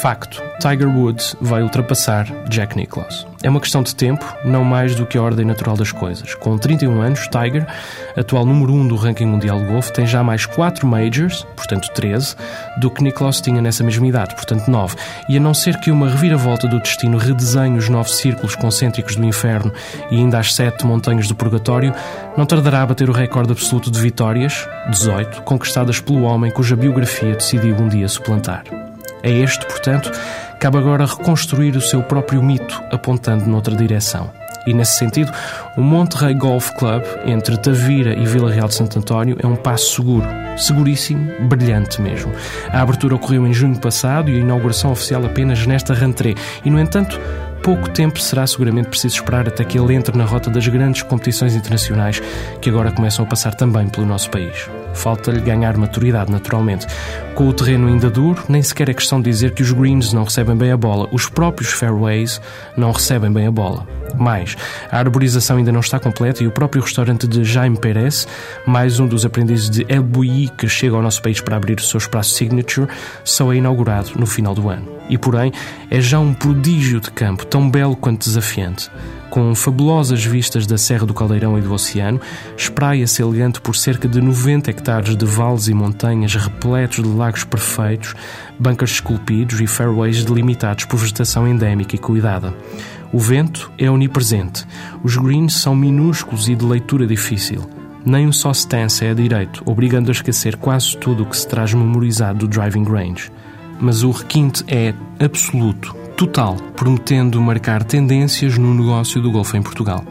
Facto: Tiger Woods vai ultrapassar Jack Nicklaus. É uma questão de tempo, não mais do que a ordem natural das coisas. Com 31 anos, Tiger, atual número 1 do ranking mundial de golfe, tem já mais 4 majors, portanto 13, do que Nicklaus tinha nessa mesma idade, portanto 9. E a não ser que uma reviravolta do destino redesenhe os nove círculos concêntricos do inferno e ainda as sete montanhas do purgatório, não tardará a bater o recorde absoluto de vitórias, 18, conquistadas pelo homem cuja biografia decidiu um dia suplantar. É este, portanto, cabe agora reconstruir o seu próprio mito, apontando noutra direção. E nesse sentido, o Monterrey Golf Club, entre Tavira e Vila Real de Santo António, é um passo seguro, seguríssimo, brilhante mesmo. A abertura ocorreu em junho passado e a inauguração oficial apenas nesta rentrée. E, no entanto, pouco tempo será seguramente preciso esperar até que ele entre na rota das grandes competições internacionais que agora começam a passar também pelo nosso país. Falta-lhe ganhar maturidade, naturalmente. Com o terreno ainda duro, nem sequer é questão de dizer que os greens não recebem bem a bola. Os próprios fairways não recebem bem a bola. Mais, a arborização ainda não está completa e o próprio restaurante de Jaime Pérez, mais um dos aprendizes de El Bouilly que chega ao nosso país para abrir o seu espaço Signature, só é inaugurado no final do ano. E, porém, é já um prodígio de campo, tão belo quanto desafiante com fabulosas vistas da Serra do Caldeirão e do Oceano, espraia-se elegante por cerca de 90 hectares de vales e montanhas repletos de lagos perfeitos, bancas esculpidos e fairways delimitados por vegetação endémica e cuidada. O vento é onipresente, os greens são minúsculos e de leitura difícil. Nem um só stance é direito, obrigando a esquecer quase tudo o que se traz memorizado do driving range. Mas o requinte é absoluto, total, prometendo marcar tendências no negócio do golfe em Portugal.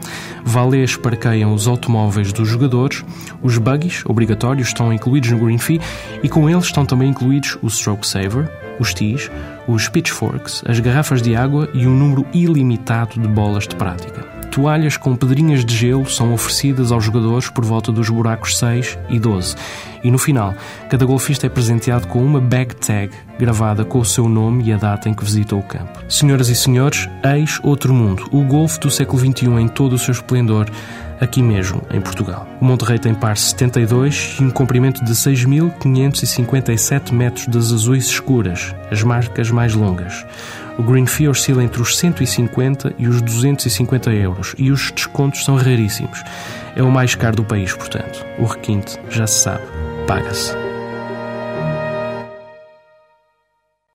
Valês parqueiam os automóveis dos jogadores, os buggies, obrigatórios, estão incluídos no Green Fee e com eles estão também incluídos o Stroke Saver, os tees, os pitchforks, as garrafas de água e um número ilimitado de bolas de prática. Toalhas com pedrinhas de gelo são oferecidas aos jogadores por volta dos buracos 6 e 12. E no final, cada golfista é presenteado com uma bag tag gravada com o seu nome e a data em que visitou o campo. Senhoras e senhores, eis outro mundo, o golfe do século XXI em todo o seu esplendor, aqui mesmo, em Portugal. O Monterrey tem par 72 e um comprimento de 6.557 metros das azuis escuras, as marcas mais longas. O Green Fee oscila entre os 150 e os 250 euros e os descontos são raríssimos. É o mais caro do país, portanto. O requinte, já se sabe, paga-se.